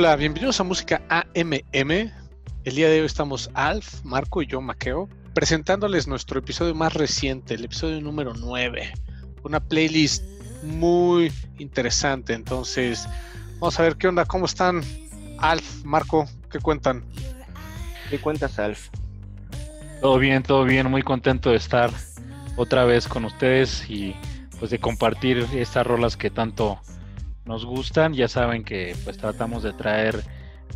Hola, bienvenidos a Música AMM. El día de hoy estamos Alf, Marco y yo, Maqueo, presentándoles nuestro episodio más reciente, el episodio número 9. Una playlist muy interesante. Entonces, vamos a ver qué onda, cómo están. Alf, Marco, ¿qué cuentan? ¿Qué cuentas, Alf? Todo bien, todo bien, muy contento de estar otra vez con ustedes y pues de compartir estas rolas que tanto nos gustan. Ya saben que pues tratamos de traer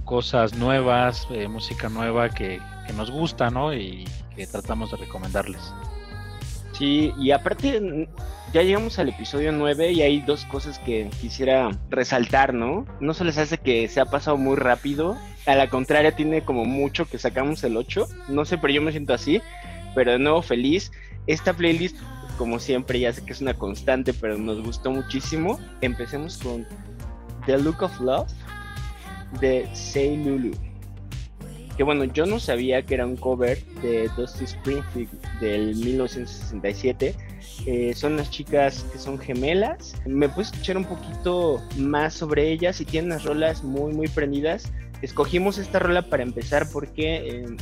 cosas nuevas, eh, música nueva que, que, nos gusta, ¿no? Y que tratamos de recomendarles. Sí, y aparte ya llegamos al episodio 9 y hay dos cosas que quisiera resaltar, ¿no? No se les hace que se ha pasado muy rápido, a la contraria tiene como mucho que sacamos el 8, no sé, pero yo me siento así, pero de nuevo feliz. Esta playlist como siempre, ya sé que es una constante, pero nos gustó muchísimo. Empecemos con The Look of Love de Say Lulu. Que bueno, yo no sabía que era un cover de Dusty Springfield del 1967. Eh, son las chicas que son gemelas. Me puse escuchar un poquito más sobre ellas y tienen unas rolas muy, muy prendidas. Escogimos esta rola para empezar porque eh,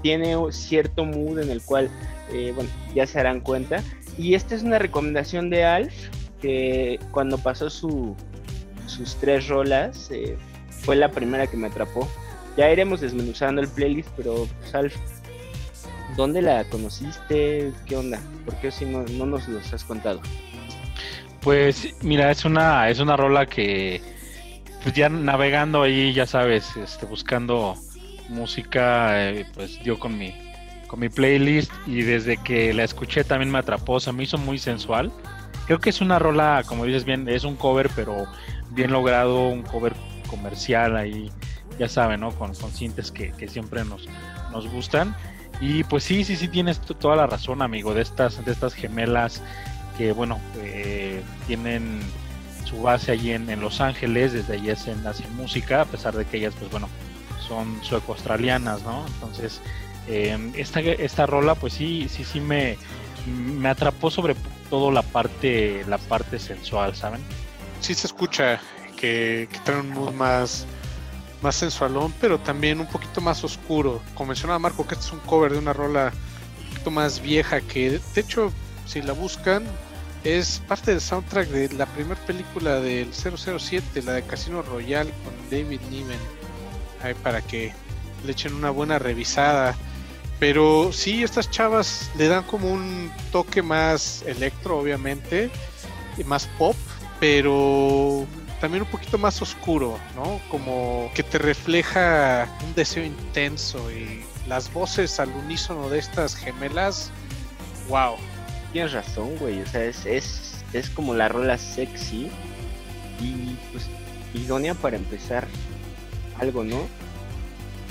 tiene cierto mood en el cual eh, bueno, ya se darán cuenta. Y esta es una recomendación de Alf, que cuando pasó su, sus tres rolas, eh, fue la primera que me atrapó. Ya iremos desmenuzando el playlist, pero pues, Alf, ¿dónde la conociste? ¿Qué onda? ¿Por qué si no, no nos los has contado? Pues mira, es una, es una rola que pues ya navegando ahí, ya sabes, este, buscando música, eh, pues yo con mi con mi playlist y desde que la escuché también me atrapó, se me hizo muy sensual. Creo que es una rola, como dices bien, es un cover, pero bien logrado, un cover comercial ahí, ya saben, ¿no? Con, con cintas que, siempre nos, nos gustan. Y pues sí, sí, sí, tienes toda la razón, amigo, de estas, de estas gemelas que, bueno, eh, tienen su base allí en, en, Los Ángeles, desde allí hacen, hacen música, a pesar de que ellas, pues bueno, son sueco-australianas, ¿no? Entonces, eh, esta, esta rola, pues sí, sí, sí me, me atrapó sobre todo la parte, la parte sensual, ¿saben? Sí se escucha que, que trae un mood más, más sensualón, pero también un poquito más oscuro. Como mencionaba Marco, que este es un cover de una rola un poquito más vieja que, de hecho, si la buscan, es parte del soundtrack de la primera película del 007, la de Casino Royale con David Niven. Ahí para que le echen una buena revisada. Pero sí, estas chavas le dan como un toque más electro, obviamente, y más pop, pero también un poquito más oscuro, ¿no? Como que te refleja un deseo intenso y las voces al unísono de estas gemelas, wow. Tienes razón, güey, o sea, es, es, es como la rola sexy y pues idónea para empezar algo, ¿no?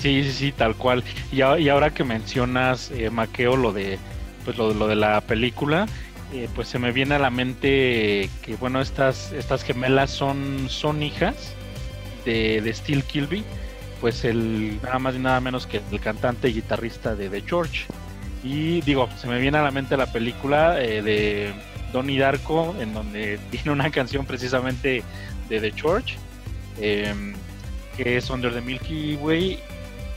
Sí, sí, sí, tal cual. Y, ahora que mencionas, eh, Maqueo, lo de, pues lo, lo de la película, eh, pues se me viene a la mente que, bueno, estas, estas gemelas son, son hijas de, de Steel Kilby, pues el nada más y nada menos que el cantante y guitarrista de The George. Y digo, se me viene a la mente la película eh, de Donnie Darko, en donde tiene una canción precisamente de The George, em, que es Under the Milky Way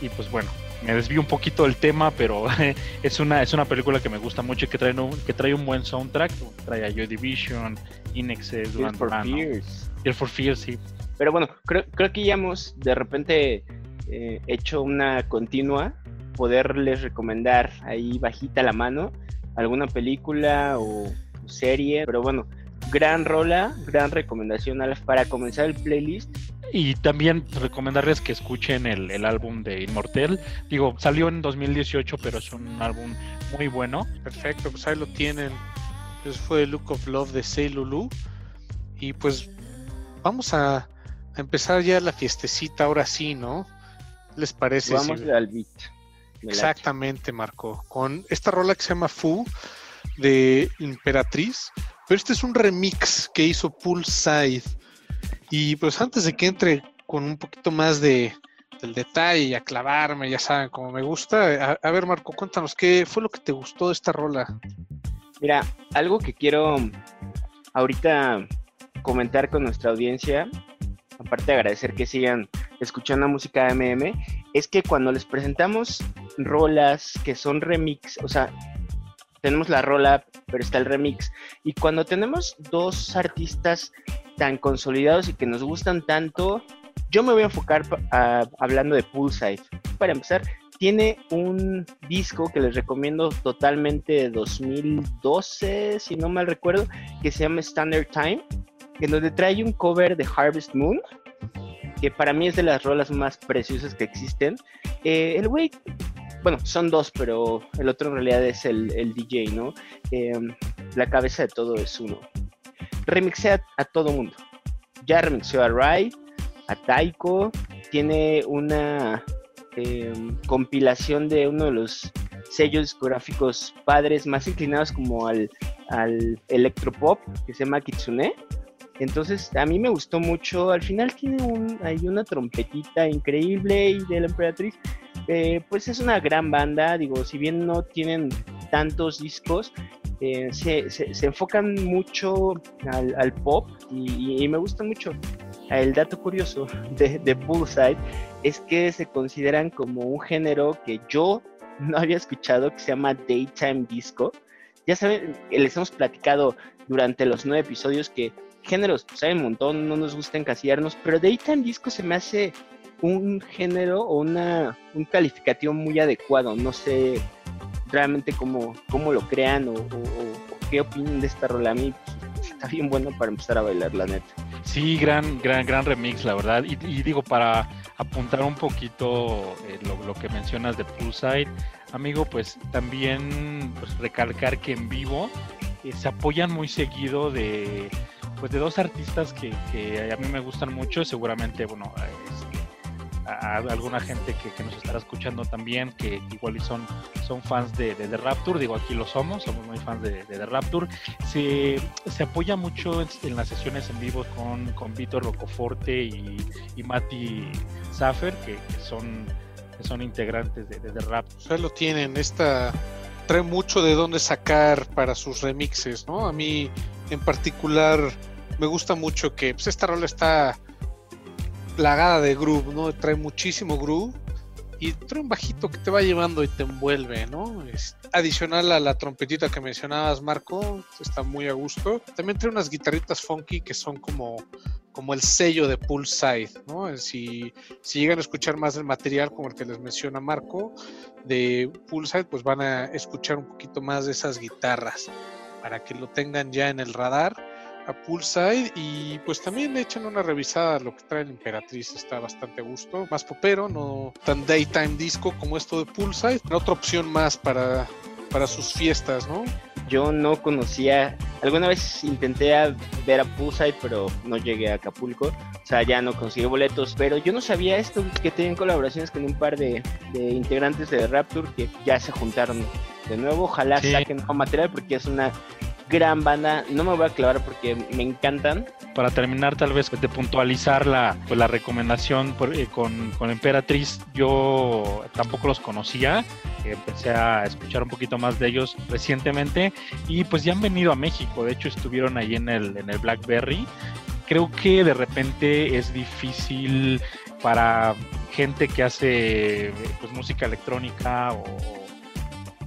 y pues bueno, me desvío un poquito del tema, pero es una, es una película que me gusta mucho y que trae un, que trae un buen soundtrack. Trae a Joy Division, Inexes, Duran for Fears. for Fears, sí. Pero bueno, creo, creo que ya hemos de repente eh, hecho una continua. Poderles recomendar ahí bajita la mano alguna película o serie. Pero bueno, gran rola, gran recomendación para comenzar el playlist y también recomendarles que escuchen el, álbum de Inmortal. Digo, salió en 2018, pero es un álbum muy bueno. Perfecto, pues ahí lo tienen. Eso fue Look of Love de Say Lulu. Y pues vamos a, empezar ya la fiestecita ahora sí, ¿no? ¿Les parece? Vamos al beat. Exactamente, Marco. Con esta rola que se llama Fu de Imperatriz. Pero este es un remix que hizo Poolside y pues antes de que entre con un poquito más de, del detalle y a clavarme, ya saben, como me gusta, a, ver Marco, cuéntanos, ¿qué fue lo que te gustó de esta rola? Mira, algo que quiero ahorita comentar con nuestra audiencia aparte de agradecer que sigan escuchando música MM, es que cuando les presentamos rolas que son remix, o sea, tenemos la rola, pero está el remix, y cuando tenemos dos artistas tan consolidados y que nos gustan tanto, yo me voy a enfocar hablando de Poolside. Para empezar, tiene un disco que les recomiendo totalmente de 2012, si no mal recuerdo, que se llama Standard Time, en donde trae un cover de Harvest Moon, que para mí es de las rolas más preciosas que existen. Eh, el güey, bueno, son dos, pero el otro en realidad es el, DJ, ¿no? Em, la cabeza de todo es uno. Remixea a, todo mundo. Ya remixeó a Rai, a Taiko, tiene una em, compilación de uno de los sellos discográficos padres más inclinados como al, al electropop, que se llama Kitsune. Entonces, a mí me gustó mucho. Al final tiene un, hay una trompetita increíble y de la emperatriz. Eh, pues es una gran banda. Digo, si bien no tienen tantos discos, eh, se, enfocan mucho al, pop y, me gusta mucho. El dato curioso de, de Bullseye es que se consideran como un género que yo no había escuchado que se llama Daytime Disco. Ya saben, les hemos platicado durante los nueve episodios que géneros, pues hay un montón, no nos gusta encasillarnos, pero Daytime Disco se me hace un género o una, un calificativo muy adecuado. No sé realmente cómo, cómo lo crean o, qué opinan de esta rola. A mí pues, está bien bueno para empezar a bailar, la neta. Sí, gran, gran, gran remix, la verdad. Y, digo, para apuntar un poquito eh, lo, que mencionas de Poolside, amigo, pues también pues, recalcar que en vivo eh, se apoyan muy seguido de pues de dos artistas que, a mí me gustan mucho, seguramente, bueno, a, alguna gente que, nos estará escuchando también, que igual son, son fans de, de, Rapture, digo, aquí lo somos, somos muy fans de, de, Rapture, se, se, apoya mucho en, las sesiones en vivo con, con Víctor Rocoforte y, y Mati Zaffer, que, son, son integrantes de, de, Rapture. O sea, lo tienen, esta trae mucho de dónde sacar para sus remixes, ¿no? A mí en particular me gusta mucho que pues, esta rola está plagada de groove, ¿no? Trae muchísimo groove y trae un bajito que te va llevando y te envuelve, ¿no? Es adicional a la trompetita que mencionabas, Marco, está muy a gusto. También trae unas guitarritas funky que son como, como el sello de Poolside, ¿no? Si, si llegan a escuchar más del material como el que les menciona Marco de Poolside, pues van a escuchar un poquito más de esas guitarras para que lo tengan ya en el radar a Poolside y pues también le echan una revisada a lo que trae el Imperatriz, está bastante a gusto, más popero, no tan daytime disco como esto de Poolside, otra opción más para, para sus fiestas, ¿no? Yo no conocía, alguna vez intenté ver a Poolside, pero no llegué a Acapulco, o sea, ya no conseguí boletos, pero yo no sabía esto, que tienen colaboraciones con un par de, integrantes de Rapture que ya se juntaron de nuevo, ojalá saquen nuevo material porque es una gran banda. No me voy a clavar porque me encantan. Para terminar, tal vez de puntualizar la, pues, la recomendación eh, con, con Emperatriz, yo tampoco los conocía. Empecé a escuchar un poquito más de ellos recientemente y pues ya han venido a México. De hecho, estuvieron ahí en el, en el Blackberry. Creo que de repente es difícil para gente que hace pues, música electrónica o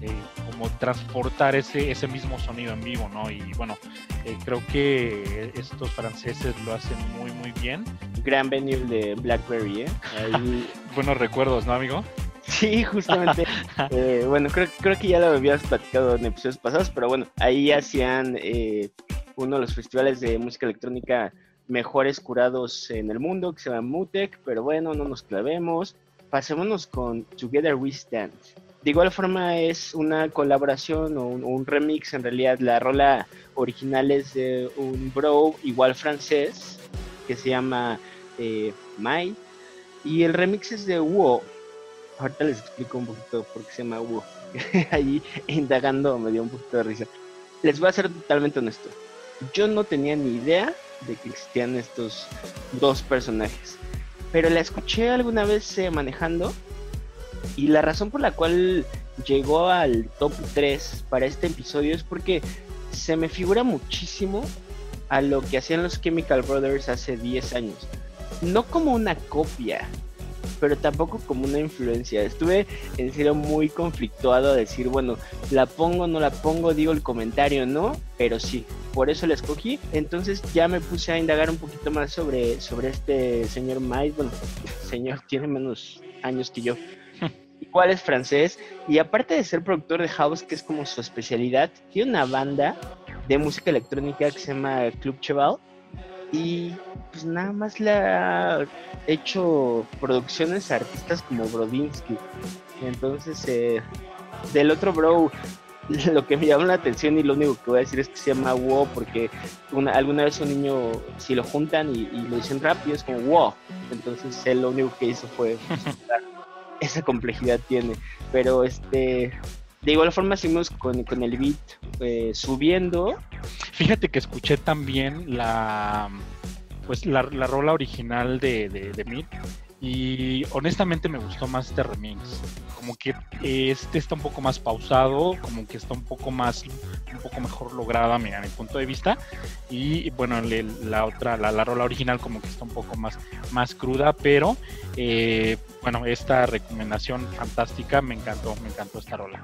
eh, como transportar ese, ese mismo sonido en vivo, ¿no? Y bueno, eh, creo que estos franceses lo hacen muy, muy bien. Gran venue de Blackberry, ¿eh? Buenos recuerdos, ¿no, amigo? Sí, justamente. Eh, bueno, creo, creo que ya lo habías platicado en episodios pasados, pero bueno, ahí hacían eh, uno de los festivales de música electrónica mejores curados en el mundo, que se llama Mutec, pero bueno, no nos clavemos. Pasémonos con Together We Stand. De igual forma es una colaboración o un, remix, en realidad la rola original es de un bro igual francés que se llama eh, Mai y el remix es de Wo. Ahorita les explico un poquito por qué se llama Wo. Allí indagando me dio un poquito de risa. Les voy a ser totalmente honesto. Yo no tenía ni idea de que existían estos dos personajes. Pero la escuché alguna vez eh, manejando y la razón por la cual llegó al top 3 para este episodio es porque se me figura muchísimo a lo que hacían los Chemical Brothers hace 10 años. no como una copia, pero tampoco como una influencia. Estuve en serio muy conflictuado a decir, bueno, la pongo, no la pongo, digo el comentario, no, pero sí, por eso la escogí. Entonces ya me puse a indagar un poquito más sobre, sobre este señor Mike. Bueno, señor tiene menos años que yo. Igual es francés y aparte de ser productor de house, que es como su especialidad, tiene una banda de música electrónica que se llama Club Cheval y pues nada más le ha hecho producciones a artistas como Brodinsky. Entonces, eh, del otro bro, lo que me llama la atención y lo único que voy a decir es que se llama WoW porque una, alguna vez un niño, si lo juntan y, lo dicen rápido, es como WoW. Entonces él lo único que hizo fue esa complejidad tiene. Pero este, de igual forma seguimos con, con el beat eh, subiendo. Fíjate que escuché también la pues la, la rola original de, de, de y honestamente me gustó más este remix. Como que este está un poco más pausado, como que está un poco más, un poco mejor lograda a mi, punto de vista. Y bueno, la otra, la, la, rola original como que está un poco más, más cruda, pero eh, bueno, esta recomendación fantástica me encantó, me encantó esta rola.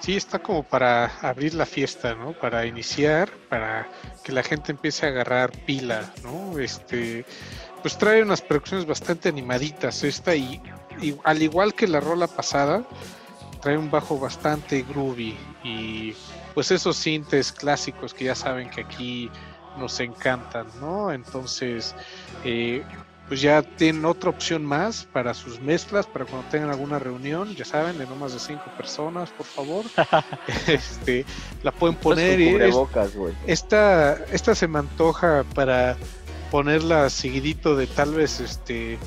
Sí, está como para abrir la fiesta, ¿no? Para iniciar, para que la gente empiece a agarrar pila, ¿no? Este, pues trae unas producciones bastante animaditas esta y, al igual que la rola pasada, trae un bajo bastante groovy y pues esos sintes clásicos que ya saben que aquí nos encantan, ¿no? Entonces, eh, pues ya tienen otra opción más para sus mezclas, para cuando tengan alguna reunión, ya saben, de no más de cinco personas, por favor. este, la pueden poner y esta, esta se me antoja para ponerla seguidito de tal vez este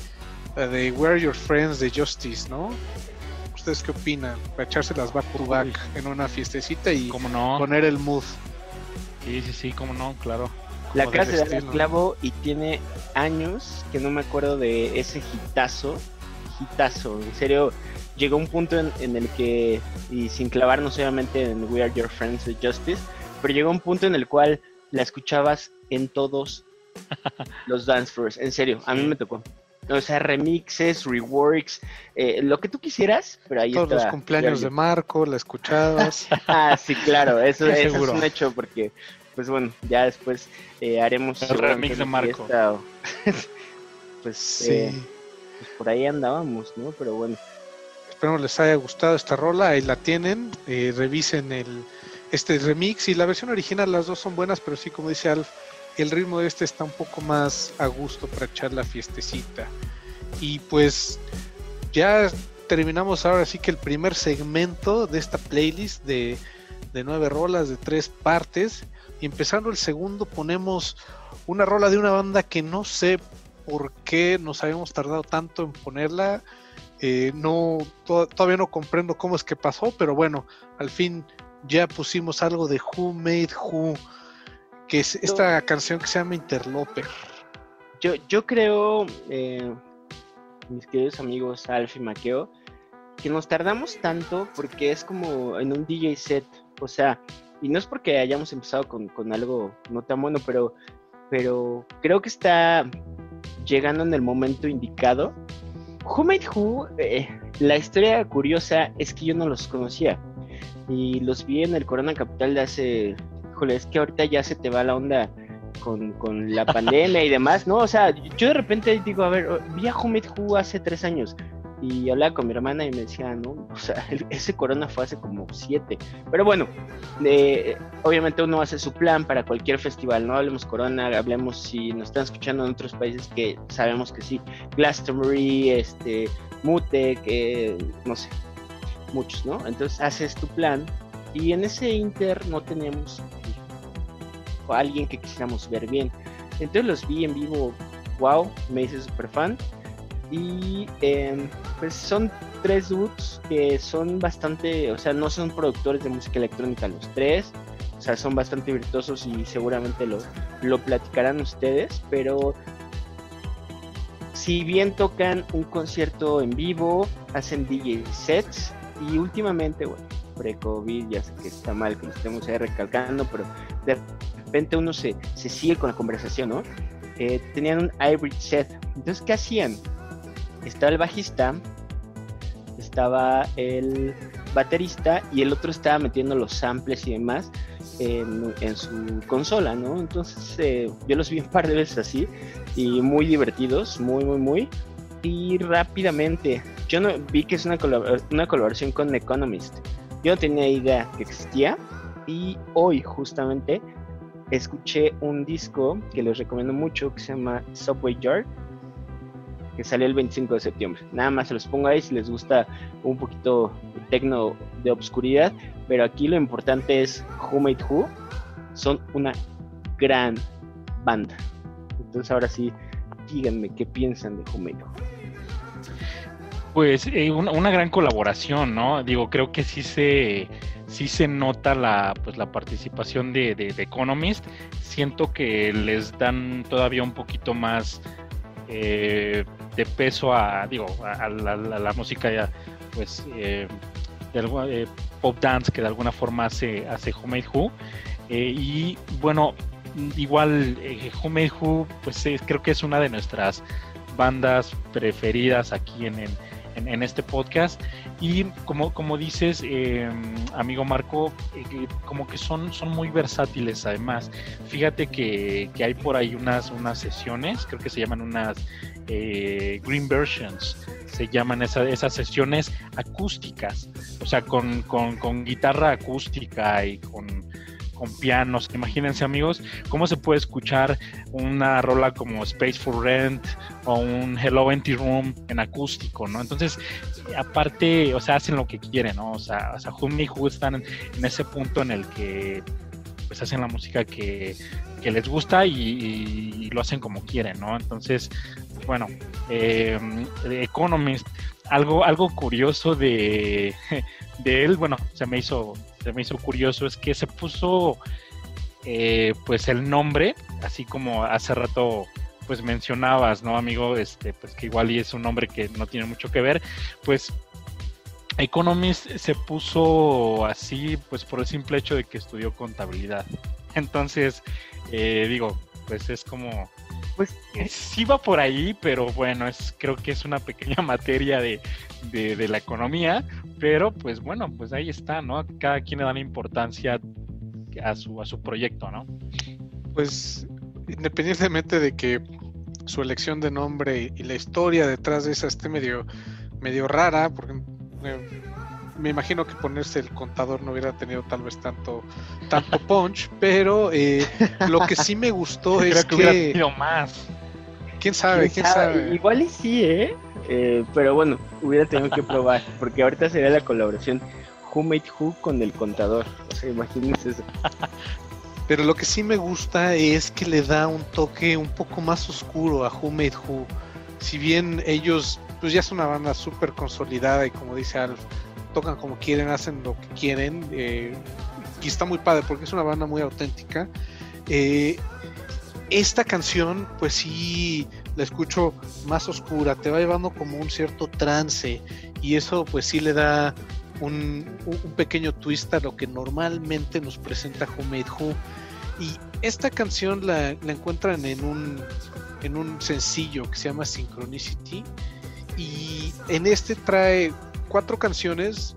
de Where Your Friends de Justice, ¿no? ¿Ustedes qué opinan? Para echárselas back to back en una fiestecita y poner el mood. Sí, sí, sí, cómo no, claro. La clase de clavo y tiene años que no me acuerdo de ese hitazo. Hitazo, en serio, llegó un punto en, el que, y sin clavarnos obviamente en We Are Your Friends de Justice, pero llegó un punto en el cual la escuchabas en todos los dance floors. En serio, a mí me tocó. O sea, remixes, reworks, eh, lo que tú quisieras, pero ahí Todos los cumpleaños de Marco, la escuchabas. ah, sí, claro, eso, eso es un hecho porque pues bueno, ya después eh, haremos el remix de Marco. pues, eh, pues, por ahí andábamos, ¿no? Pero bueno. Espero les haya gustado esta rola, ahí la tienen, eh, revisen el este remix y la versión original, las dos son buenas, pero sí, como dice Alf, el ritmo de este está un poco más a gusto para echar la fiestecita. Y pues ya terminamos ahora sí que el primer segmento de esta playlist de, nueve rolas de tres partes. Y empezando el segundo ponemos una rola de una banda que no sé por qué nos habíamos tardado tanto en ponerla. Eh, no, todavía no comprendo cómo es que pasó, pero bueno, al fin ya pusimos algo de Who Made Who, que es esta canción que se llama Interloper. Yo, yo creo, eh, mis queridos amigos Alf y Maqueo, que nos tardamos tanto porque es como en un DJ set, o sea, y no es porque hayamos empezado con, algo no tan bueno, pero, pero creo que está llegando en el momento indicado. Who Made Who, eh, la historia curiosa es que yo no los conocía y los vi en el Corona Capital de hace, híjole, es que ahorita ya se te va la onda con, con la pandemia y demás, ¿no? O sea, yo de repente digo, a ver, vi a hace tres años y hablaba con mi hermana y me decía, no, o sea, ese corona fue hace como siete. Pero bueno, obviamente uno hace su plan para cualquier festival, no hablemos corona, hablemos si nos están escuchando en otros países que sabemos que sí, Glastonbury, este, Mute, que no sé, muchos, ¿no? Entonces haces tu plan y en ese inter no teníamos a alguien que quisiéramos ver bien. Entonces los vi en vivo, wow, me hice super fan y em, pues son tres dudes que son bastante, o sea, no son productores de música electrónica los tres, o sea, son bastante virtuosos y seguramente lo, lo platicarán ustedes, pero si bien tocan un concierto en vivo, hacen DJ sets y últimamente, bueno, pre-COVID, ya sé que está mal que lo estemos ahí recalcando, pero de repente uno se, se sigue con la conversación, ¿no? eh, tenían un hybrid set. Entonces, ¿qué hacían? Estaba el bajista, estaba el baterista y el otro estaba metiendo los samples y demás en, su consola, ¿no? Entonces eh, yo los vi un par de veces así y muy divertidos, muy, muy, muy. Y rápidamente, yo no vi que es una, una colaboración con Economist. Yo tenía idea que existía y hoy justamente escuché un disco que les recomiendo mucho que se llama Subway Yard que sale el 25 de septiembre. Nada más se los pongo ahí si les gusta un poquito tecno de obscuridad, pero aquí lo importante es Who Made Who. Son una gran banda. Entonces ahora sí, díganme qué piensan de Who Made Who. Pues eh, una, gran colaboración, ¿no? Digo, creo que sí se, sí se nota la, pues, la participación de, de, Economist. Siento que les dan todavía un poquito más eh, de peso a, digo, a, la, música ya, pues, eh, de, pop dance que de alguna forma hace, hace Who Who. Eh, y bueno, igual eh, Who Who, pues creo que es una de nuestras bandas preferidas aquí en, en en, este podcast. Y como, como dices, em, amigo Marco, eh, como que son, son muy versátiles además. Fíjate que, hay por ahí unas, unas sesiones, creo que se llaman unas eh, Green Versions, se llaman esas sesiones acústicas, o sea, con, con guitarra acústica y con con pianos. Imagínense amigos, cómo se puede escuchar una rola como Space for Rent o un Hello Empty Room en acústico, ¿no? Entonces, aparte, o sea, hacen lo que quieren, ¿no? O sea, o sea Hum y están en, ese punto en el que pues hacen la música que, les gusta y, lo hacen como quieren, ¿no? Entonces, bueno, eh, Economist, algo, algo curioso de, de él, bueno, se me hizo me hizo curioso es que se puso eh, pues el nombre, así como hace rato pues mencionabas, ¿no, amigo? Este, pues que igual y es un nombre que no tiene mucho que ver, pues Economist se puso así pues por el simple hecho de que estudió contabilidad. Entonces, eh, digo, pues es como pues sí va por ahí, pero bueno, es creo que es una pequeña materia de, de, la economía, pero pues bueno, pues ahí está, ¿no? Cada quien le da la importancia a su, a su proyecto, ¿no? Pues independientemente de que su elección de nombre y la historia detrás de esa esté medio, medio rara, porque eh, me imagino que ponerse el contador no hubiera tenido tal vez tanto, tanto punch, pero eh, lo que sí me gustó es que, hubiera tenido más. ¿Quién sabe? ¿Quién, sabe? Igual y sí, ¿eh? ¿eh? Pero bueno, hubiera tenido que probar, porque ahorita sería la colaboración Who Made Who con el contador. O sea, imagínense eso. Pero lo que sí me gusta es que le da un toque un poco más oscuro a Who Made Who. Si bien ellos, pues ya es una banda súper consolidada y como dice Alf, tocan como quieren, hacen lo que quieren. Eh, y está muy padre porque es una banda muy auténtica. Eh, esta canción, pues sí, la escucho más oscura, te va llevando como un cierto trance y eso pues sí le da un, pequeño twist a lo que normalmente nos presenta Who Made Who. Y esta canción la, encuentran en un, en un sencillo que se llama Synchronicity y en este trae cuatro canciones,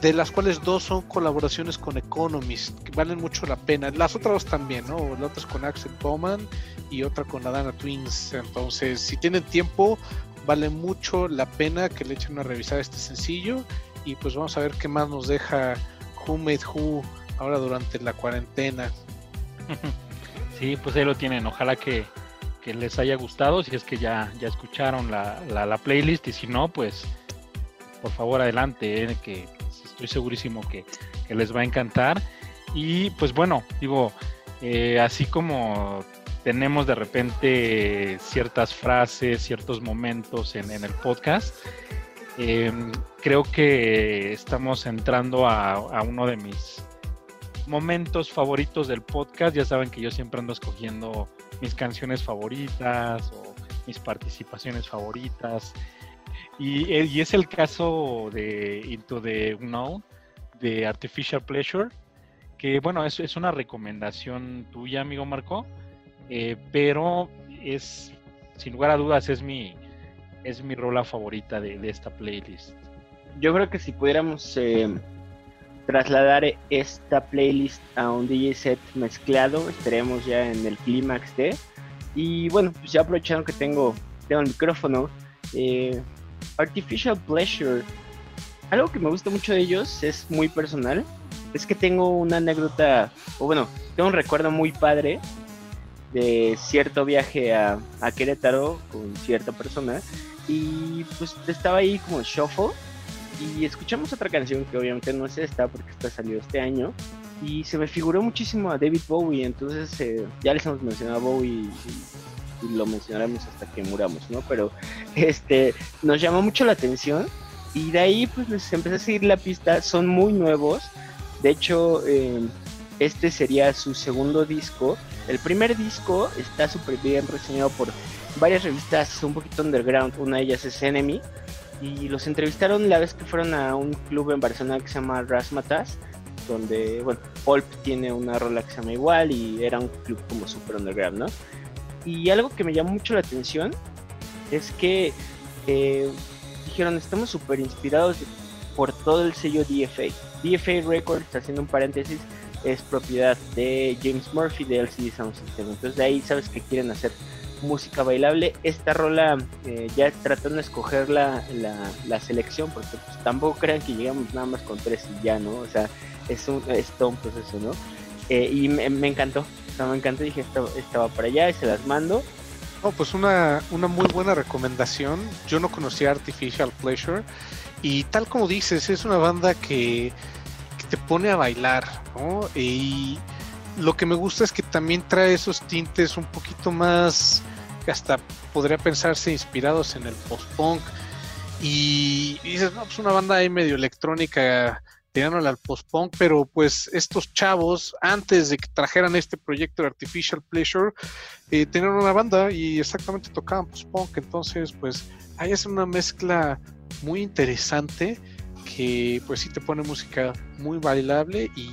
de las cuales dos son colaboraciones con Economist, que valen mucho la pena. Las otras dos también, ¿no? La otra es con Axel Bowman y otra con la Dana Twins. Entonces, si tienen tiempo, vale mucho la pena que le echen una revisada este sencillo. Y pues vamos a ver qué más nos deja Who Made Who ahora durante la cuarentena. Sí, pues ahí lo tienen. Ojalá que, les haya gustado. Si es que ya, ya escucharon la, la playlist. Y si no, pues por favor adelante, eh, que estoy segurísimo que, les va a encantar. Y pues bueno, digo, eh, así como tenemos de repente ciertas frases, ciertos momentos en, el podcast, em, creo que estamos entrando a, uno de mis momentos favoritos del podcast. Ya saben que yo siempre ando escogiendo mis canciones favoritas o mis participaciones favoritas. Eh, y, es el caso de Into the Unknown, de Artificial Pleasure, que bueno, es, es una recomendación tuya, amigo Marco. eh, pero es, sin lugar a dudas, es mi, es mi rola favorita de, esta playlist. Yo creo que si pudiéramos eh, trasladar esta playlist a un DJ set mezclado, estaremos ya en el clímax de. Y bueno, pues ya aprovechando que tengo, tengo el micrófono, eh, Artificial Pleasure, algo que me gusta mucho de ellos es muy personal. Es que tengo una anécdota, o bueno, tengo un recuerdo muy padre de cierto viaje a, a Querétaro con cierta persona y pues estaba ahí como shuffle y escuchamos otra canción que obviamente no es esta porque está salido este año y se me figuró muchísimo a David Bowie, entonces eh, ya les hemos mencionado a Bowie y, lo mencionaremos hasta que muramos, ¿no? Pero este nos llamó mucho la atención y de ahí pues les empecé a seguir la pista, son muy nuevos, de hecho eh, este sería su segundo disco, el primer disco está súper bien reseñado por varias revistas un poquito underground, una de ellas es Enemy, y los entrevistaron la vez que fueron a un club en Barcelona que se llama Rasmatas, donde, bueno, Pulp tiene una rola que se llama igual y era un club como super underground, ¿no? Y algo que me llamó mucho la atención es que eh, dijeron, estamos súper inspirados por todo el sello DFA. DFA Records, haciendo un paréntesis, es propiedad de James Murphy de LCD Sound System. Entonces de ahí sabes que quieren hacer música bailable. Esta rola eh, ya tratando de escoger la, la, selección, porque pues, tampoco crean que llegamos nada más con tres y ya, ¿no? O sea, es, un, es todo un proceso, ¿no? Eh, y me, encantó, o sea, me encantó, dije, estaba, estaba para allá y se las mando. Oh, pues una, una muy buena recomendación. Yo no conocía Artificial Pleasure y tal como dices, es una banda que, que te pone a bailar, ¿no? Y lo que me gusta es que también trae esos tintes un poquito más, hasta podría pensarse inspirados en el post-punk. Y, dices, no, pues una banda ahí medio electrónica tirándole al post-punk, pero pues estos chavos, antes de que trajeran este proyecto de Artificial Pleasure, eh, tenían una banda y exactamente tocaban post-punk, entonces pues ahí es una mezcla muy interesante que pues sí te pone música muy bailable y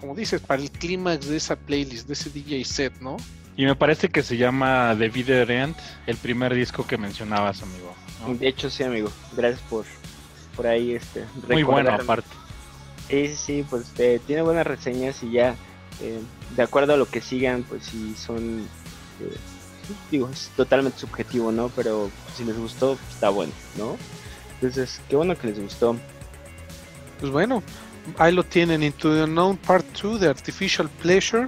como dices, para el clímax de esa playlist, de ese DJ set, ¿no? Y me parece que se llama The Video End, el primer disco que mencionabas, amigo. De hecho, sí, amigo. Gracias por, por ahí este. Muy bueno, aparte. Sí, sí, pues eh, tiene buenas reseñas y ya, eh, de acuerdo a lo que sigan, pues sí son. Eh, digo, es totalmente subjetivo, ¿no? Pero si les gustó, está bueno, ¿no? Entonces, qué bueno que les gustó. Pues bueno, ahí lo tienen, Into the Unknown Part 2 de Artificial Pleasure.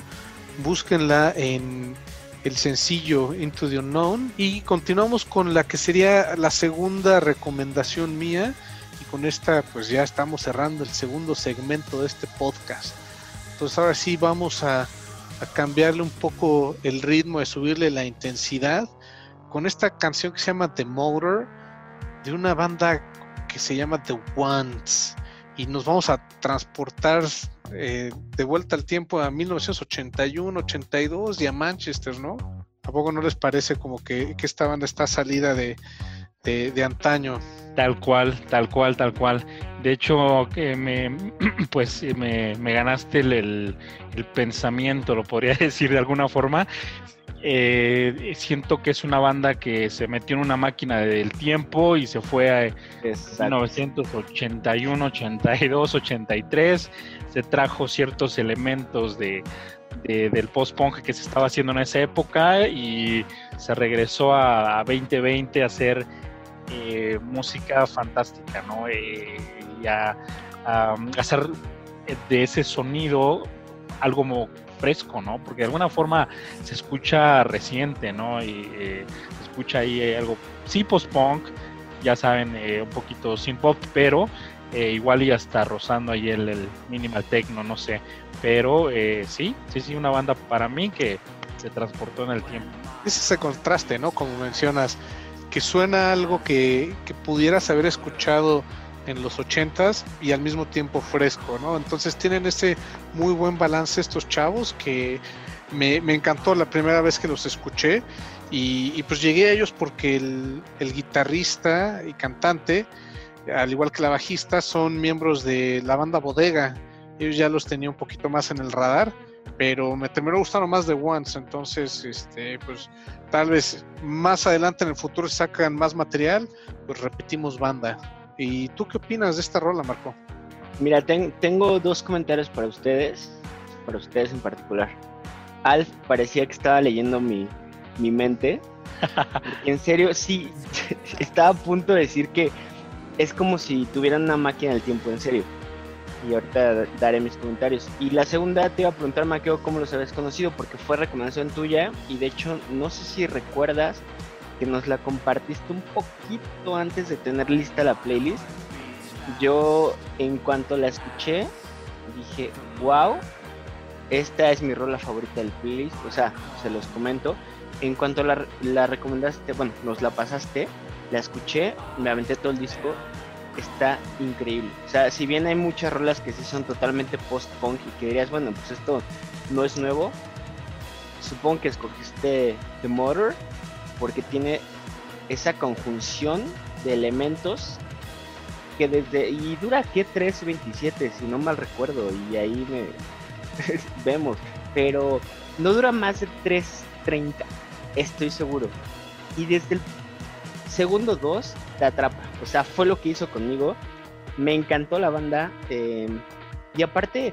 Búsquenla en el sencillo Into the Unknown. Y continuamos con la que sería la segunda recomendación mía. Y con esta, pues ya estamos cerrando el segundo segmento de este podcast. Entonces, ahora sí vamos a, cambiarle un poco el ritmo, de subirle la intensidad. Con esta canción que se llama The Motor, de una banda que se llama The Ones y nos vamos a transportar eh, de vuelta al tiempo a 1981, 82 y a Manchester, ¿no? ¿A poco no les parece como que, que esta banda está salida de, de, antaño? Tal cual, tal cual, tal cual. De hecho, que me, pues me, me ganaste el, el, pensamiento, lo podría decir de alguna forma. Eh, siento que es una banda que se metió en una máquina del tiempo y se fue a 1981, 82, 83. Se trajo ciertos elementos de, del post-punk que se estaba haciendo en esa época y se regresó a, 2020 a hacer eh, música fantástica, ¿no? Eh, y a, a, hacer de ese sonido algo como fresco, ¿no? Porque de alguna forma se escucha reciente, ¿no? Y eh, se escucha ahí algo, sí, post-punk, ya saben, eh, un poquito sin pop, pero eh, igual y hasta rozando ahí el, minimal techno, no sé. Pero sí, sí, sí, una banda para mí que se transportó en el tiempo. Es ese contraste, ¿no? Como mencionas, que suena algo que pudieras haber escuchado en los ochentas y al mismo tiempo fresco, ¿no? Entonces tienen ese muy buen balance estos chavos que me, encantó la primera vez que los escuché y, pues llegué a ellos porque el, guitarrista y cantante, al igual que la bajista, son miembros de la banda Bodega. Ellos ya los tenía un poquito más en el radar pero me terminó gustando más The Once, entonces, este, pues tal vez más adelante en el futuro sacan más material, pues repetimos banda. ¿Y tú qué opinas de esta rola, Marco? Mira, tengo dos comentarios para ustedes, para ustedes en particular. Alf parecía que estaba leyendo mi, mi mente. en serio, sí, estaba a punto de decir que es como si tuvieran una máquina del tiempo, en serio. Y ahorita daré mis comentarios. Y la segunda te iba a preguntar, Maqueo, cómo los habías conocido, porque fue recomendación tuya. Y de hecho, no sé si recuerdas que nos la compartiste un poquito antes de tener lista la playlist. Yo, en cuanto la escuché, dije, wow, esta es mi rola favorita del playlist. O sea, se los comento. En cuanto la, la recomendaste, bueno, nos la pasaste, la escuché, me aventé todo el disco, está increíble. O sea, si bien hay muchas rolas que sí son totalmente post-punk y que dirías, bueno, pues esto no es nuevo, supongo que escogiste The Motor porque tiene esa conjunción de elementos que desde y dura que 3.27 si no mal recuerdo y ahí me vemos pero no dura más de 3.30 estoy seguro y desde el segundo 2 te atrapa. O sea, fue lo que hizo conmigo. Me encantó la banda. Eh, y aparte,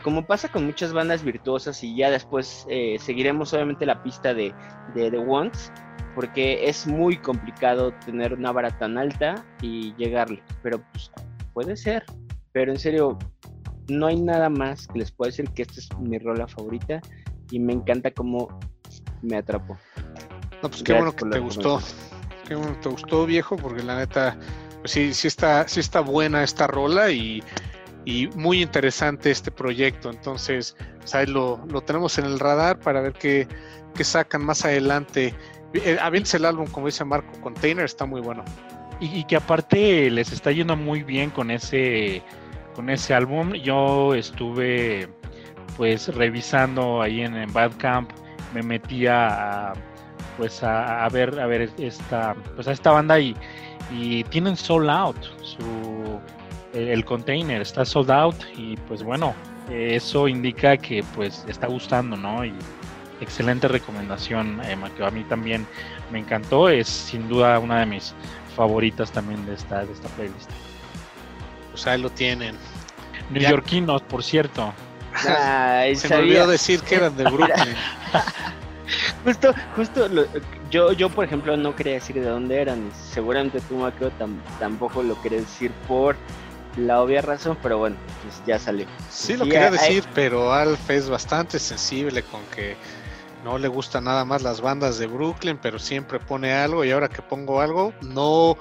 como pasa con muchas bandas virtuosas, y ya después eh, seguiremos obviamente la pista de, The Ones, porque es muy complicado tener una vara tan alta y llegarle. Pero pues puede ser. Pero en serio, no hay nada más que les pueda decir que esta es mi rola favorita y me encanta cómo me atrapó. No, pues qué bueno que te gustó te gustó viejo, porque la neta, pues sí, sí está, sí está buena esta rola y, muy interesante este proyecto. Entonces, pues lo, lo, tenemos en el radar para ver qué, sacan más adelante. Eh, Avientes el álbum, como dice Marco, Container está muy bueno. Y, que aparte les está yendo muy bien con ese, con ese álbum. Yo estuve pues revisando ahí en, en Badcamp, me metía a pues a, ver a ver esta pues a esta banda y, y tienen sold out su el, container está sold out y pues bueno eso indica que pues está gustando no y excelente recomendación Emma que a mí también me encantó. Es sin duda una de mis favoritas también de esta de esta playlist. Pues ahí lo tienen. Neoyorquinos por cierto. Se me olvidó decir que eran de Brooklyn. Justo, justo, yo, yo por ejemplo no quería decir de dónde eran, seguramente tú, Macro, tampoco lo quería decir por la obvia razón, pero bueno, pues ya salió. Sí, lo quería decir, pero Alf es bastante sensible con que no le gustan nada más las bandas de Brooklyn, pero siempre pone algo y ahora que pongo algo, no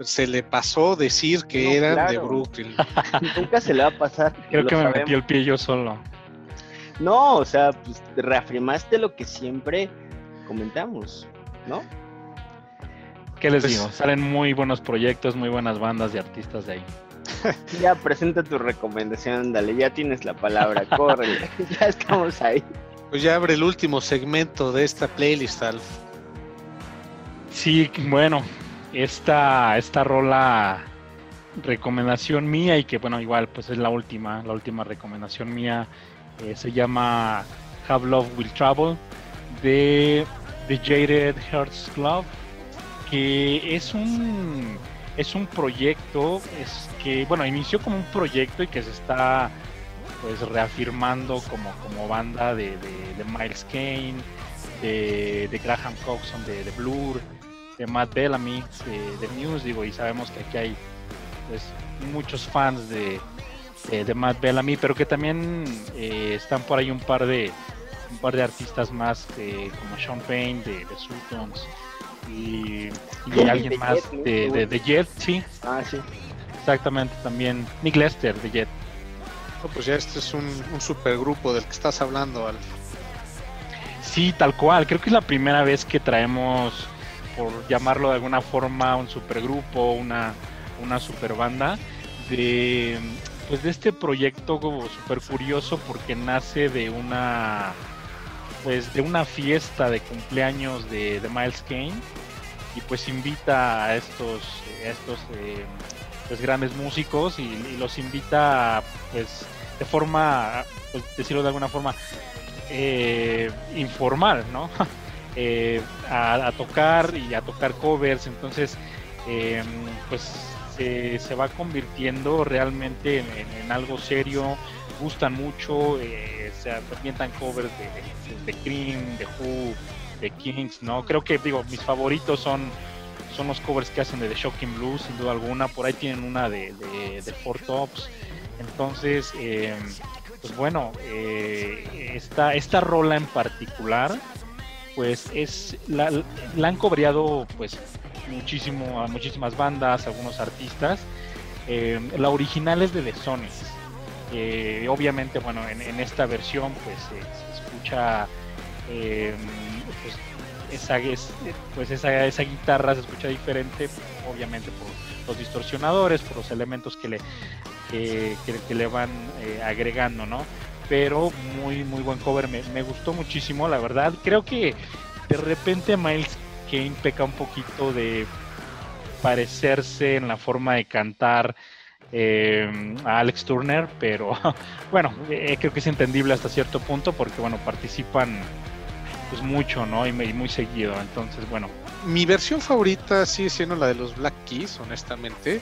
se le pasó decir que eran de Brooklyn. Nunca se le va a pasar. Creo que me metí el pie yo solo. No, o sea, pues reafirmaste lo que siempre comentamos, ¿no? ¿Qué les pues digo? Salen muy buenos proyectos, muy buenas bandas de artistas de ahí. ya presenta tu recomendación, dale, ya tienes la palabra, corre, ya estamos ahí. Pues ya abre el último segmento de esta playlist, Alf. Sí, bueno, esta, esta rola recomendación mía y que bueno, igual pues es la última, la última recomendación mía eh, se llama Have Love Will Travel de The Jaded Hearts Club que es un es un proyecto es que bueno inició como un proyecto y que se está pues reafirmando como, como banda de, de, Miles Kane de, Graham Coxon de, Blur de Matt Bellamy de, News digo y sabemos que aquí hay pues muchos fans de, eh, de Matt Bellamy, pero que también eh, están por ahí un par de un par de artistas más como Sean Payne de, de Sultans y, alguien más de, de, Jet, sí. Ah, sí. Exactamente, también Nick Lester de Jet. pues ya este es un, un supergrupo del que estás hablando, Al. Sí, tal cual. Creo que es la primera vez que traemos, por llamarlo de alguna forma, un supergrupo, una, una super banda de pues de este proyecto súper curioso porque nace de una pues de una fiesta de cumpleaños de, Miles Kane y pues invita a estos estos eh, pues grandes músicos y, los invita pues de forma, pues, decirlo de alguna forma, eh, informal, ¿no? Eh, a, tocar y a tocar covers, entonces, em, pues se, va convirtiendo realmente en, algo serio, gustan mucho, eh, se ambientan covers de, de, Cream, de Who, de Kings, ¿no? Creo que, digo, mis favoritos son son los covers que hacen de The Shocking Blues, sin duda alguna. Por ahí tienen una de, de, Four Tops. Entonces, em, pues bueno, eh, esta, esta rola en particular, pues es la, han cobreado pues muchísimo a muchísimas bandas, algunos artistas. La original es de The Sonics. Eh, obviamente, bueno, en, esta versión pues se escucha em, pues, esa, pues esa, esa guitarra se escucha diferente, obviamente por los distorsionadores, por los elementos que le, que, le van eh, agregando, ¿no? Pero muy, muy buen cover, me, gustó muchísimo, la verdad. Creo que de repente Miles Kane peca un poquito de parecerse en la forma de cantar eh, a Alex Turner, pero bueno, eh, creo que es entendible hasta cierto punto porque, bueno, participan pues mucho, ¿no? Y, muy seguido. Entonces, bueno. Mi versión favorita sigue siendo la de los Black Keys, honestamente.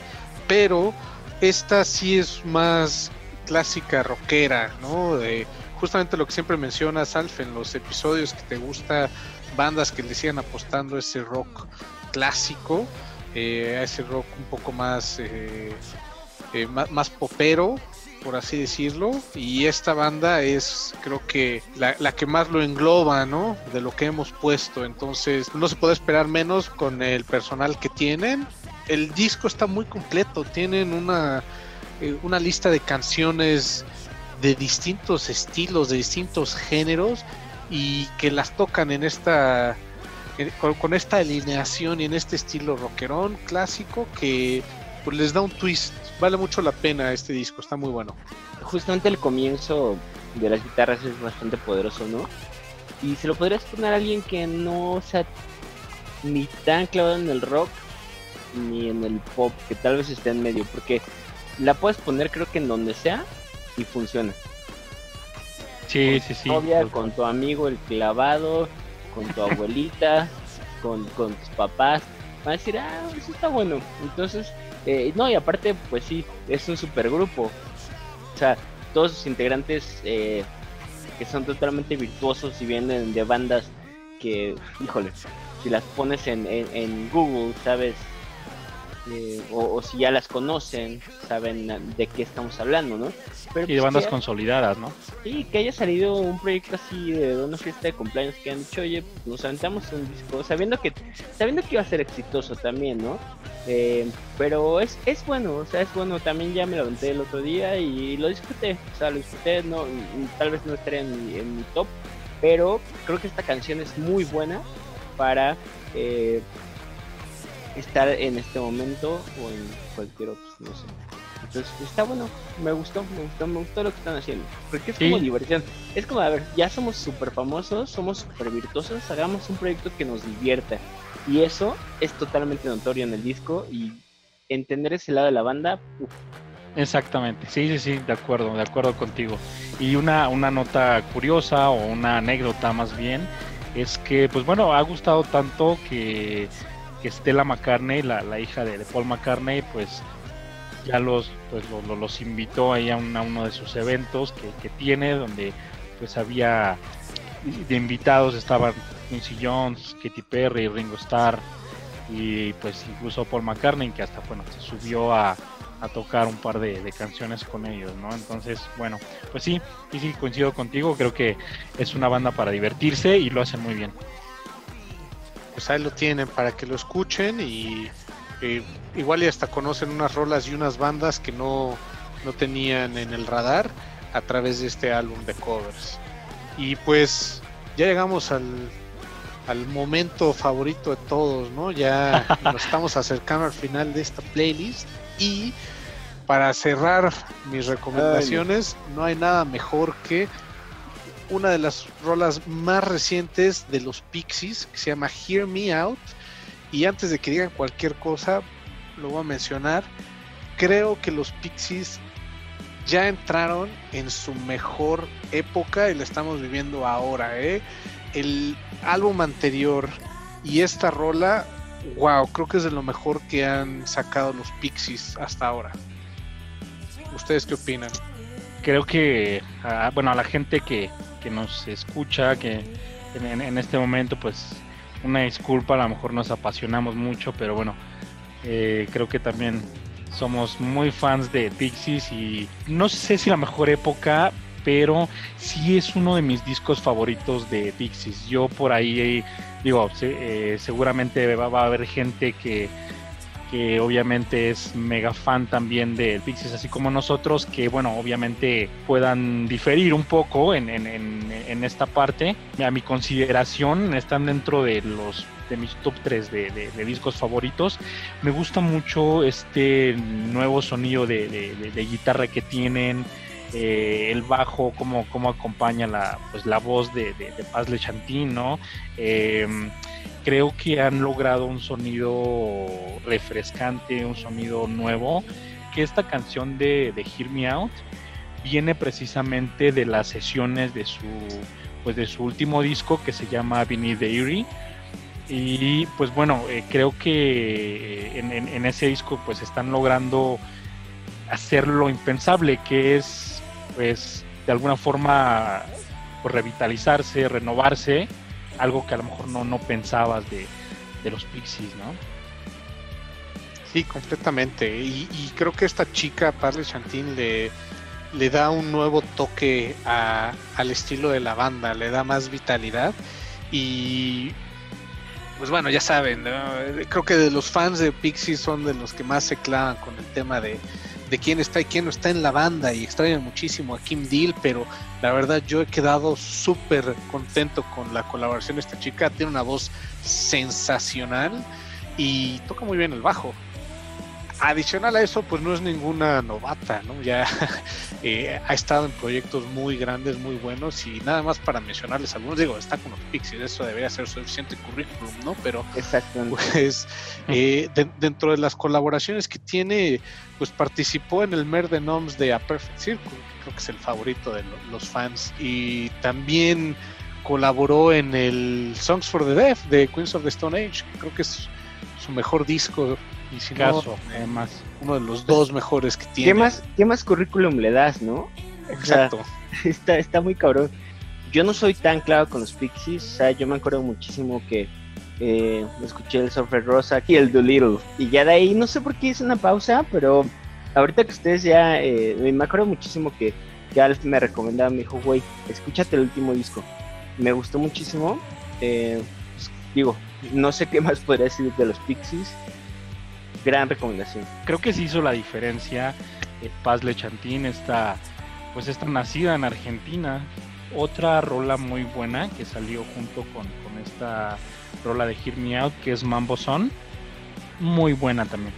Pero esta sí es más clásica rockera, ¿no? De justamente lo que siempre mencionas, Alf, en los episodios que te gusta, bandas que le sigan apostando ese rock clásico, eh, a ese rock un poco más, eh, eh, más popero, por así decirlo, y esta banda es creo que la, que más lo engloba, ¿no? De lo que hemos puesto, entonces no se puede esperar menos con el personal que tienen. El disco está muy completo, tienen una, eh, una lista de canciones de distintos estilos, de distintos géneros y que las tocan en esta con, con, esta alineación y en este estilo rockerón clásico que pues les da un twist. Vale mucho la pena este disco, está muy bueno. Justamente el comienzo de las guitarras es bastante poderoso, ¿no? Y se lo podrías poner a alguien que no sea ni tan clavado en el rock ni en el pop, que tal vez esté en medio, porque la puedes poner creo que en donde sea y funciona. Sí, sí, sí. con tu amigo el clavado, con tu abuelita, con, con tus papás. Van a decir, ah, eso está bueno. Entonces, eh, no, y aparte, pues sí, es un supergrupo. O sea, todos sus integrantes eh, que son totalmente virtuosos y vienen de bandas que, híjole, si las pones en, en Google, ¿sabes? Eh, o, si ya las conocen, saben de qué estamos hablando, ¿no? Pero, y de pues bandas consolidadas, ¿no? Sí, que haya salido un proyecto así de una fiesta de cumpleaños que han dicho, oye, nos aventamos un disco, sabiendo que sabiendo que iba a ser exitoso también, ¿no? Eh, pero es, es bueno, o sea, es bueno, también ya me lo aventé el otro día y lo disfruté, o sea, lo disfruté, no, tal vez no estaría en mi, en mi top, pero creo que esta canción es muy buena para... Eh, estar en este momento o en cualquier otro, no sé. Entonces está bueno, me gustó, me gustó, me gustó lo que están haciendo. Porque es como diversión. Es como, a ver, ya somos súper famosos, somos súper virtuosos, hagamos un proyecto que nos divierta. Y eso es totalmente notorio en el disco y entender ese lado de la banda, Exactamente, sí, sí, sí, de acuerdo, de acuerdo contigo. Y una, una nota curiosa o una anécdota más bien es que, pues bueno, ha gustado tanto que que Stella McCartney, la, la hija de, Paul McCartney, pues ya los, pues, los invitó ahí a, uno de sus eventos que, tiene, donde pues había de invitados estaban Quincy Jones, Katy Perry, Ringo Starr y pues incluso Paul McCartney que hasta bueno se subió a, a tocar un par de, de, canciones con ellos, ¿no? Entonces, bueno, pues sí, sí, sí, coincido contigo, creo que es una banda para divertirse y lo hacen muy bien pues ahí lo tienen para que lo escuchen y eh, igual y hasta conocen unas rolas y unas bandas que no, no tenían en el radar a través de este álbum de covers. Y pues ya llegamos al, al momento favorito de todos, ¿no? Ya nos estamos acercando al final de esta playlist y para cerrar mis recomendaciones, no hay nada mejor que una de las rolas más recientes de los Pixies, que se llama Hear Me Out. Y antes de que digan cualquier cosa, lo voy a mencionar. Creo que los Pixies ya entraron en su mejor época y la estamos viviendo ahora. ¿eh? El álbum anterior y esta rola, wow, creo que es de lo mejor que han sacado los Pixies hasta ahora. ¿Ustedes qué opinan? Creo que, ah, bueno, a la gente que, que nos escucha, que en, este momento, pues, una disculpa, a lo mejor nos apasionamos mucho, pero bueno, eh, creo que también somos muy fans de Pixies y no sé si la mejor época, pero sí es uno de mis discos favoritos de Pixies. Yo por ahí digo, eh, seguramente va, a haber gente que, que obviamente es mega fan también de Pixies, así como nosotros, que bueno, obviamente puedan diferir un poco en, en, en, esta parte. A mi consideración, están dentro de los de mis top 3 de, de, discos favoritos. Me gusta mucho este nuevo sonido de, de guitarra que tienen. Eh, el bajo, cómo, cómo acompaña la, pues, la voz de, Paz Le Chantin, ¿no? Em, creo que han logrado un sonido refrescante, un sonido nuevo, que esta canción de, de Hear Me Out viene precisamente de las sesiones de su, pues, de su último disco que se llama the Eerie. Y pues bueno, eh, creo que en, en, ese disco pues están logrando hacer lo impensable, que es pues de alguna forma pues, revitalizarse, renovarse, algo que a lo mejor no, no pensabas de, los Pixies, ¿no? Sí, completamente. Y, creo que esta chica, Parle Chantin, le, le da un nuevo toque al estilo de la banda, le da más vitalidad. Y pues bueno, ya saben, creo que de los fans de Pixies son de los que más se clavan con el tema de, de quién está y quién no está en la banda y extrañan muchísimo a Kim Deal, pero la verdad yo he quedado súper contento con la colaboración de esta chica, tiene una voz sensacional y toca muy bien el bajo. Adicional a eso, pues no es ninguna novata, ¿no? Ya eh, ha estado en proyectos muy grandes, muy buenos y nada más para mencionarles algunos, digo, está con los Pixies, eso debería ser suficiente currículum, ¿no? Pero pues eh, dentro de las colaboraciones que tiene, pues participó en el Mer de Noms de A Perfect Circle, creo que es el favorito de los fans, y también colaboró en el Songs for the Deaf de Queens of the Stone Age, creo que es su mejor disco y si Caso, además. Uno de los dos mejores que tiene. ¿Qué más, qué más currículum le das, no? Exacto. está, está muy cabrón. Yo no soy tan claro con los Pixies, o sea, yo me acuerdo muchísimo que eh, escuché el Surfer Rosa y el Doolittle. Y ya de ahí, no sé por qué hice una pausa, pero ahorita que ustedes ya, eh, me acuerdo muchísimo que, que Alf me recomendaba, me dijo, güey, escúchate el último disco. Me gustó muchísimo. Eh, pues, digo, no sé qué más podría decir de los Pixies gran recomendación. Creo que sí hizo la diferencia. Eh, Paz Lechantín está, pues está nacida en Argentina. Otra rola muy buena que salió junto con, esta rola de Hear Me Out, que es Mambo Son. Muy buena también.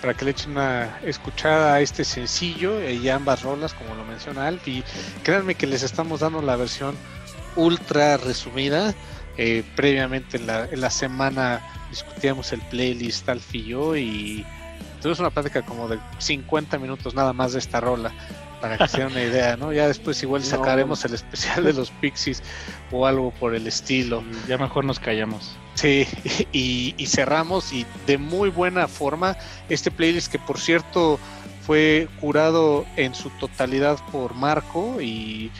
para que le echen una escuchada a este sencillo y ambas rolas, como lo menciona Alf. Y créanme que les estamos dando la versión ultra resumida. Eh, previamente en la, en la semana discutíamos el playlist Alf y yo y tuvimos una plática como de 50 minutos nada más de esta rola para que sea una idea, ¿no? Ya después igual sacaremos el especial de los Pixies o algo por el estilo. Ya mejor nos callamos. Sí, y, y cerramos y de muy buena forma este playlist que por cierto fue curado en su totalidad por Marco y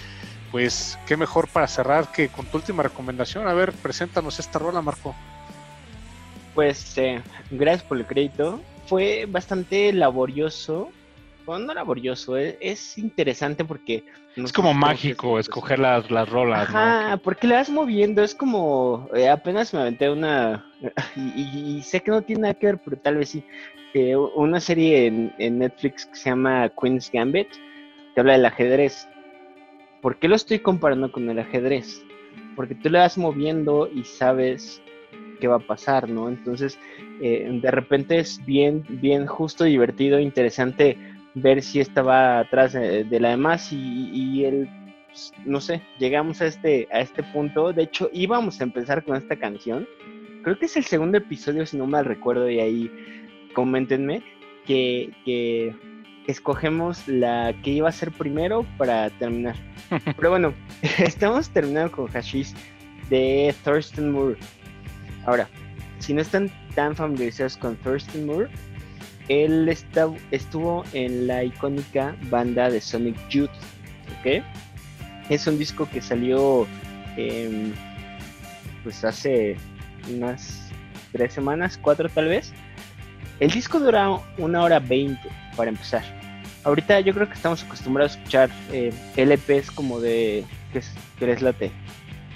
pues qué mejor para cerrar que con tu última recomendación. A ver, preséntanos esta rola, Marco. Pues eh, gracias por el crédito. Fue bastante laborioso. Bueno, no laborioso, eh, es, interesante porque... es como mágico escoger las, las rolas. Ajá, porque le vas moviendo, es como... Eh, apenas me aventé una... Y, sé que no tiene nada que ver, pero tal vez sí. una serie en, en Netflix que se llama Queen's Gambit, que habla del ajedrez. ¿Por qué lo estoy comparando con el ajedrez? Porque tú le vas moviendo y sabes qué va a pasar, ¿no? Entonces, eh, de repente es bien, bien justo, divertido, interesante ver si esta va atrás de, la demás y, el, pues, no sé, llegamos a este, a este punto. De hecho, íbamos a empezar con esta canción. Creo que es el segundo episodio, si no mal recuerdo, y ahí coméntenme que, que escogemos la que iba a ser primero para terminar. Pero bueno, estamos terminando con Hashish de Thurston Moore. Ahora, si no están tan familiarizados con Thurston Moore, él estuvo en la icónica banda de Sonic Youth. ¿Ok? Es un disco que salió em, pues hace unas tres semanas, cuatro tal vez. El disco dura una hora veinte para empezar. Ahorita yo creo que estamos acostumbrados a escuchar eh, LPs como de, ¿qué es, qué es late?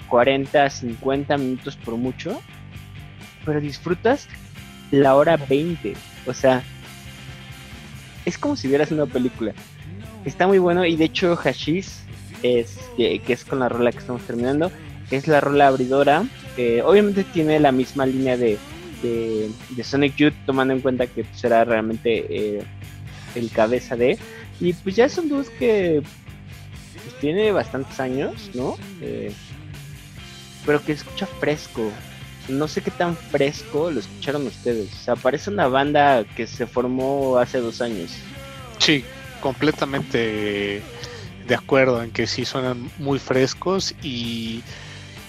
40, 50 minutos por mucho. Pero disfrutas la hora 20. O sea, es como si vieras una película. Está muy bueno y de hecho Hashish es que, es con la rola que estamos terminando. Es la rola abridora. obviamente tiene la misma línea de, de, Sonic Youth, tomando en cuenta que será realmente eh, el cabeza de. Y pues ya es un dúo que pues, tiene bastantes años, ¿no? Eh, pero que escucha fresco. No sé qué tan fresco lo escucharon ustedes. O sea, parece una banda que se formó hace dos años. Sí, completamente de acuerdo en que sí suenan muy frescos y,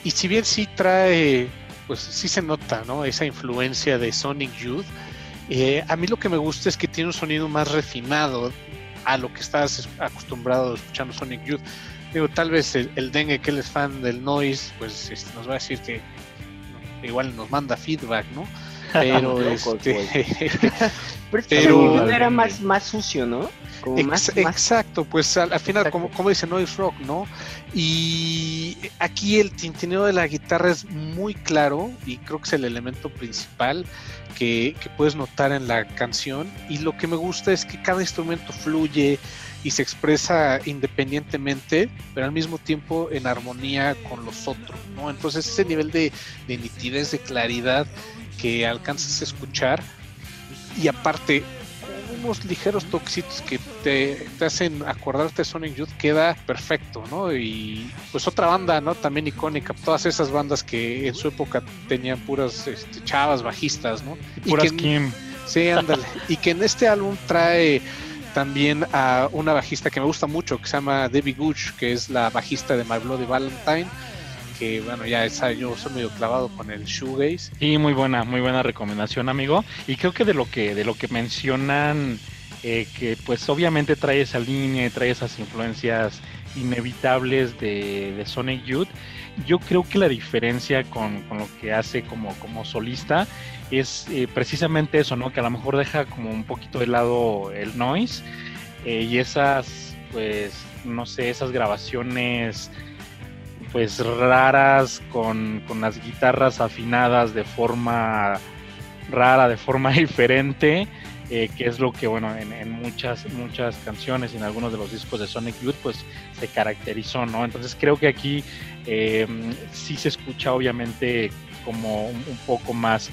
y si bien sí trae, pues sí se nota, ¿no? Esa influencia de Sonic Youth eh, a mí lo que me gusta es que tiene un sonido más refinado a lo que estás acostumbrado escuchando Sonic Youth. Digo, tal vez el, Dengue, que él es fan del noise, pues este, nos va a decir que igual nos manda feedback, ¿no? Pero, este, pero, era más, más sucio, ¿no? Exacto, pues al, final, como, como dice Noise Rock, ¿no? Y aquí el tintineo de la guitarra es muy claro y creo que es el elemento principal que, puedes notar en la canción. Y lo que me gusta es que cada instrumento fluye y se expresa independientemente, pero al mismo tiempo en armonía con los otros, ¿no? Entonces ese nivel de, de nitidez, de claridad que alcanzas a escuchar y aparte unos ligeros toquecitos que te, hacen acordarte de Sonic Youth queda perfecto, ¿no? Y pues otra banda, ¿no? También icónica, todas esas bandas que en su época tenían puras este, chavas bajistas, ¿no? Puras que, Kim. Sí, ándale. y que en este álbum trae también a una bajista que me gusta mucho, que se llama Debbie Gooch, que es la bajista de My Bloody Valentine que bueno, ya esa, yo soy medio clavado con el shoegaze. Sí, muy buena, muy buena recomendación, amigo. Y creo que de lo que, de lo que mencionan, eh, que pues obviamente trae esa línea, trae esas influencias inevitables de, Sonic Youth. Yo creo que la diferencia con, lo que hace como, como solista es eh, precisamente eso, ¿no? Que a lo mejor deja como un poquito de lado el noise eh, y esas, pues, no sé, esas grabaciones pues raras con, las guitarras afinadas de forma rara, de forma diferente, eh, que es lo que bueno en, muchas muchas canciones y en algunos de los discos de Sonic Youth pues se caracterizó, ¿no? Entonces creo que aquí em, sí se escucha obviamente como un, poco más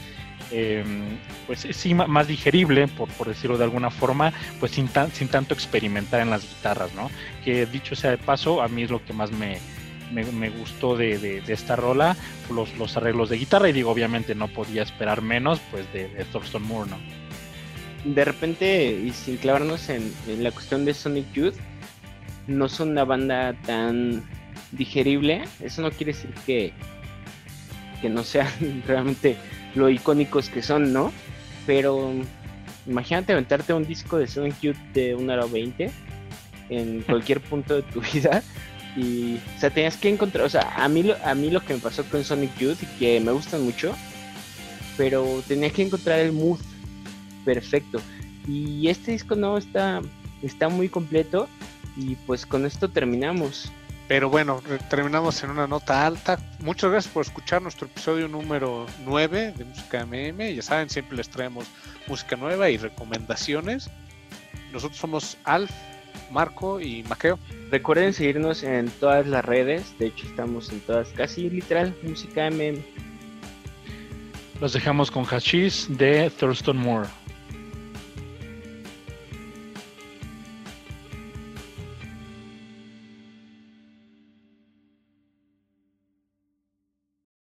em, pues sí más digerible por, por, decirlo de alguna forma pues sin, sin tanto experimentar en las guitarras no que dicho sea de paso a mí es lo que más me, me, gustó de, esta rola, los, los arreglos de guitarra y digo, obviamente no podía esperar menos pues de, de Moore, ¿no? De repente, y sin clavarnos en, la cuestión de Sonic Youth, no son una banda tan digerible, eso no quiere decir que, que no sean realmente lo icónicos que son, ¿no? Pero imagínate aventarte un disco de Sonic Youth de 1 hora 20 en cualquier punto de tu vida y, o sea, tenías que encontrar, o sea, a mí, a mí lo que me pasó con Sonic Youth, y que me gustan mucho, pero tenía que encontrar el mood perfecto. Y este disco no está, está muy completo, y pues con esto terminamos. Pero bueno, terminamos en una nota alta. Muchas gracias por escuchar nuestro episodio número 9 de Música MM. Ya saben, siempre les traemos música nueva y recomendaciones. Nosotros somos Alf, Marco y Maqueo. Recuerden seguirnos en todas las redes, de hecho estamos en todas, casi literal, música MM. Los dejamos con Hashish de Thurston Moore.